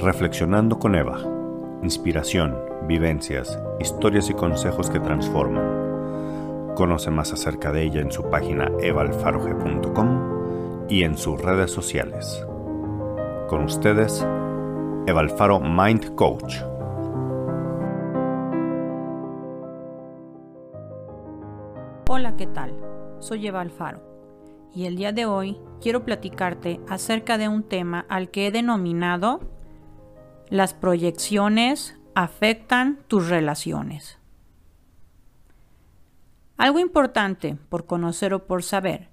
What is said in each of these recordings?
Reflexionando con Eva. Inspiración, vivencias, historias y consejos que transforman. Conoce más acerca de ella en su página evalfaroge.com y en sus redes sociales. Con ustedes, Eva Alfaro Mind Coach. Hola, ¿qué tal? Soy Eva Alfaro y el día de hoy quiero platicarte acerca de un tema al que he denominado las proyecciones afectan tus relaciones. Algo importante por conocer o por saber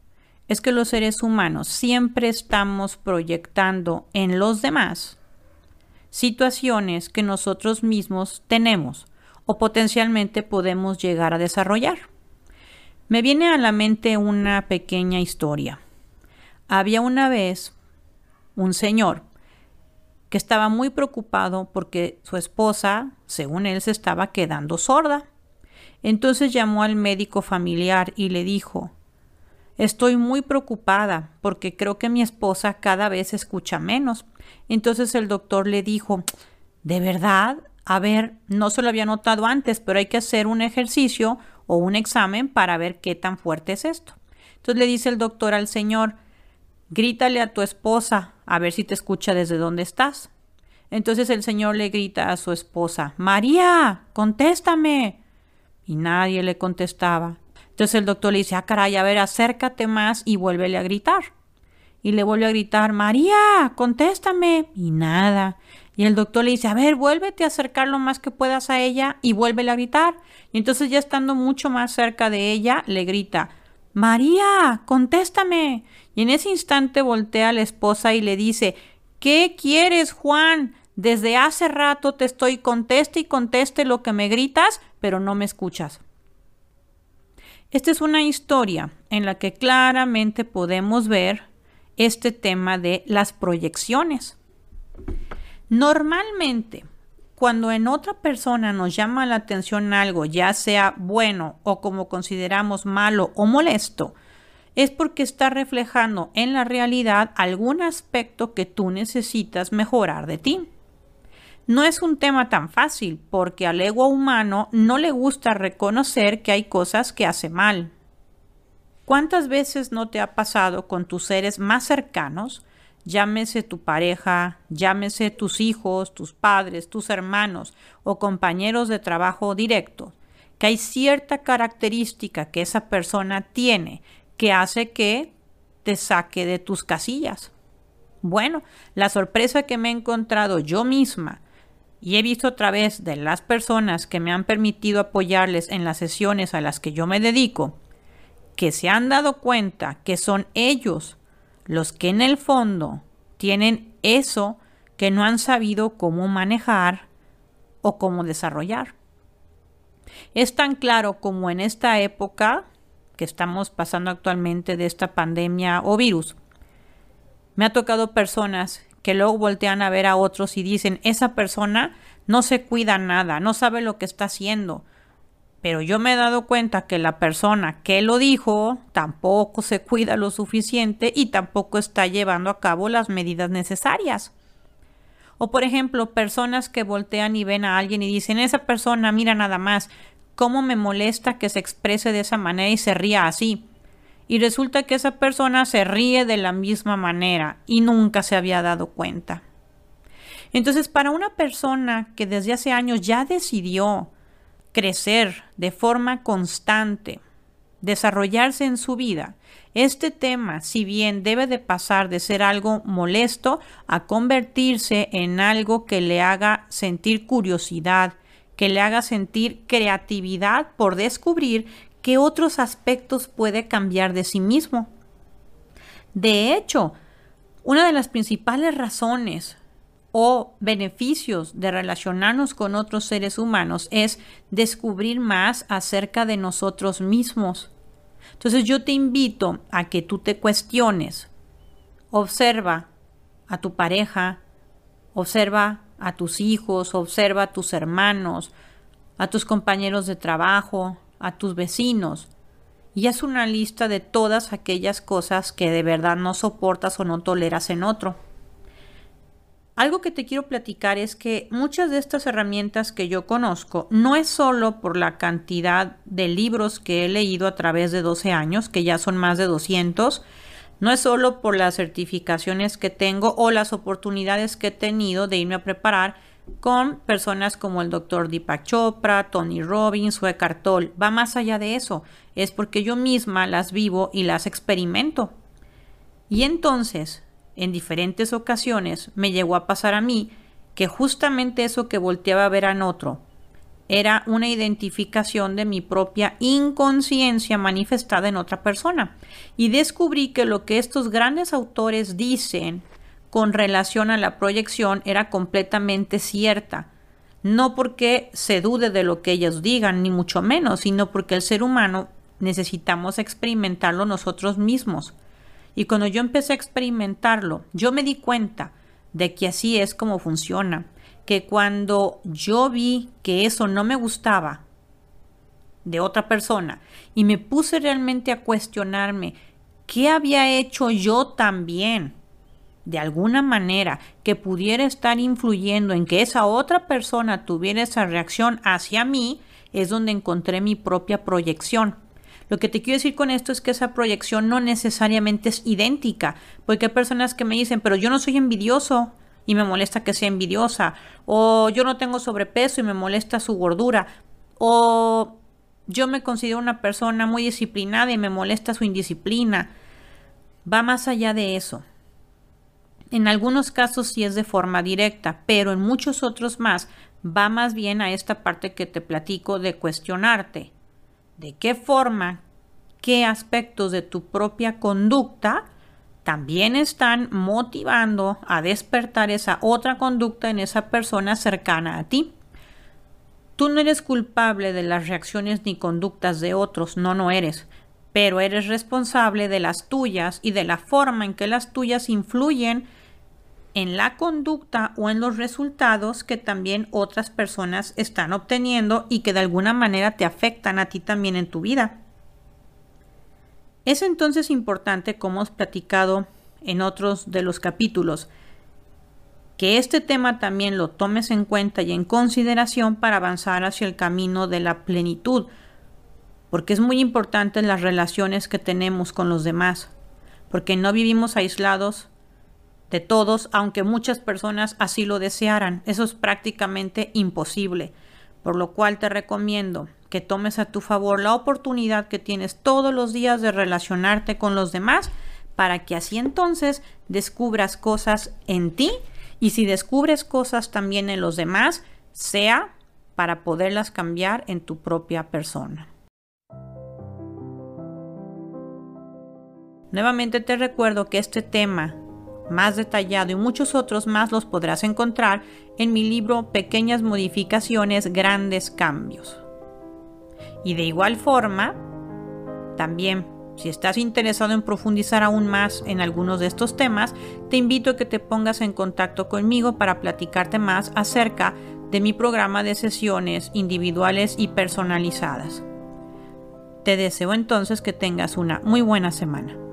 es que los seres humanos siempre estamos proyectando en los demás situaciones que nosotros mismos tenemos o potencialmente podemos llegar a desarrollar. Me viene a la mente una pequeña historia. Había una vez un señor estaba muy preocupado porque su esposa, según él, se estaba quedando sorda. Entonces llamó al médico familiar y le dijo, Estoy muy preocupada porque creo que mi esposa cada vez escucha menos. Entonces el doctor le dijo, ¿de verdad? A ver, no se lo había notado antes, pero hay que hacer un ejercicio o un examen para ver qué tan fuerte es esto. Entonces le dice el doctor al señor, grítale a tu esposa a ver si te escucha desde donde estás. Entonces el señor le grita a su esposa, María, contéstame. Y nadie le contestaba. Entonces el doctor le dice, ah, caray, a ver, acércate más y vuélvele a gritar. Y le vuelve a gritar, María, contéstame. Y nada. Y el doctor le dice, a ver, vuélvete a acercar lo más que puedas a ella y vuélvele a gritar. Y entonces ya estando mucho más cerca de ella, le grita, María, contéstame. Y en ese instante voltea a la esposa y le dice, ¿qué quieres, Juan? Desde hace rato te estoy conteste y conteste lo que me gritas, pero no me escuchas. Esta es una historia en la que claramente podemos ver este tema de las proyecciones. Normalmente, cuando en otra persona nos llama la atención algo, ya sea bueno o como consideramos malo o molesto, es porque está reflejando en la realidad algún aspecto que tú necesitas mejorar de ti. No es un tema tan fácil porque al ego humano no le gusta reconocer que hay cosas que hace mal. ¿Cuántas veces no te ha pasado con tus seres más cercanos, llámese tu pareja, llámese tus hijos, tus padres, tus hermanos o compañeros de trabajo directo, que hay cierta característica que esa persona tiene que hace que te saque de tus casillas? Bueno, la sorpresa que me he encontrado yo misma y he visto a través de las personas que me han permitido apoyarles en las sesiones a las que yo me dedico, que se han dado cuenta que son ellos los que en el fondo tienen eso que no han sabido cómo manejar o cómo desarrollar. Es tan claro como en esta época que estamos pasando actualmente de esta pandemia o virus. Me ha tocado personas que luego voltean a ver a otros y dicen, esa persona no se cuida nada, no sabe lo que está haciendo. Pero yo me he dado cuenta que la persona que lo dijo tampoco se cuida lo suficiente y tampoco está llevando a cabo las medidas necesarias. O por ejemplo, personas que voltean y ven a alguien y dicen, esa persona, mira nada más, cómo me molesta que se exprese de esa manera y se ría así y resulta que esa persona se ríe de la misma manera y nunca se había dado cuenta. Entonces, para una persona que desde hace años ya decidió crecer de forma constante, desarrollarse en su vida, este tema, si bien debe de pasar de ser algo molesto a convertirse en algo que le haga sentir curiosidad, que le haga sentir creatividad por descubrir qué otros aspectos puede cambiar de sí mismo. De hecho, una de las principales razones o beneficios de relacionarnos con otros seres humanos es descubrir más acerca de nosotros mismos. Entonces yo te invito a que tú te cuestiones. Observa a tu pareja, observa a tus hijos, observa a tus hermanos, a tus compañeros de trabajo, a tus vecinos y haz una lista de todas aquellas cosas que de verdad no soportas o no toleras en otro. Algo que te quiero platicar es que muchas de estas herramientas que yo conozco no es solo por la cantidad de libros que he leído a través de 12 años, que ya son más de 200, no es solo por las certificaciones que tengo o las oportunidades que he tenido de irme a preparar con personas como el doctor Deepak Chopra, Tony Robbins o Eckhart. Va más allá de eso, es porque yo misma las vivo y las experimento. Y entonces, en diferentes ocasiones, me llegó a pasar a mí que justamente eso que volteaba a ver en otro era una identificación de mi propia inconsciencia manifestada en otra persona. Y descubrí que lo que estos grandes autores dicen con relación a la proyección era completamente cierta. No porque se dude de lo que ellos digan, ni mucho menos, sino porque el ser humano necesitamos experimentarlo nosotros mismos. Y cuando yo empecé a experimentarlo, yo me di cuenta de que así es como funciona, que cuando yo vi que eso no me gustaba de otra persona y me puse realmente a cuestionarme qué había hecho yo también de alguna manera que pudiera estar influyendo en que esa otra persona tuviera esa reacción hacia mí, es donde encontré mi propia proyección. Lo que te quiero decir con esto es que esa proyección no necesariamente es idéntica, porque hay personas que me dicen, pero yo no soy envidioso y me molesta que sea envidiosa, o yo no tengo sobrepeso y me molesta su gordura, o yo me considero una persona muy disciplinada y me molesta su indisciplina. Va más allá de eso. En algunos casos sí es de forma directa, pero en muchos otros más va más bien a esta parte que te platico de cuestionarte. ¿De qué forma, qué aspectos de tu propia conducta también están motivando a despertar esa otra conducta en esa persona cercana a ti? Tú no eres culpable de las reacciones ni conductas de otros, no, no eres, pero eres responsable de las tuyas y de la forma en que las tuyas influyen en la conducta o en los resultados que también otras personas están obteniendo y que de alguna manera te afectan a ti también en tu vida. Es entonces importante, como hemos platicado en otros de los capítulos, que este tema también lo tomes en cuenta y en consideración para avanzar hacia el camino de la plenitud, porque es muy importante las relaciones que tenemos con los demás, porque no vivimos aislados, de todos, aunque muchas personas así lo desearan. Eso es prácticamente imposible, por lo cual te recomiendo que tomes a tu favor la oportunidad que tienes todos los días de relacionarte con los demás para que así entonces descubras cosas en ti y si descubres cosas también en los demás, sea para poderlas cambiar en tu propia persona. Nuevamente te recuerdo que este tema más detallado y muchos otros más los podrás encontrar en mi libro Pequeñas modificaciones, grandes cambios. Y de igual forma, también si estás interesado en profundizar aún más en algunos de estos temas, te invito a que te pongas en contacto conmigo para platicarte más acerca de mi programa de sesiones individuales y personalizadas. Te deseo entonces que tengas una muy buena semana.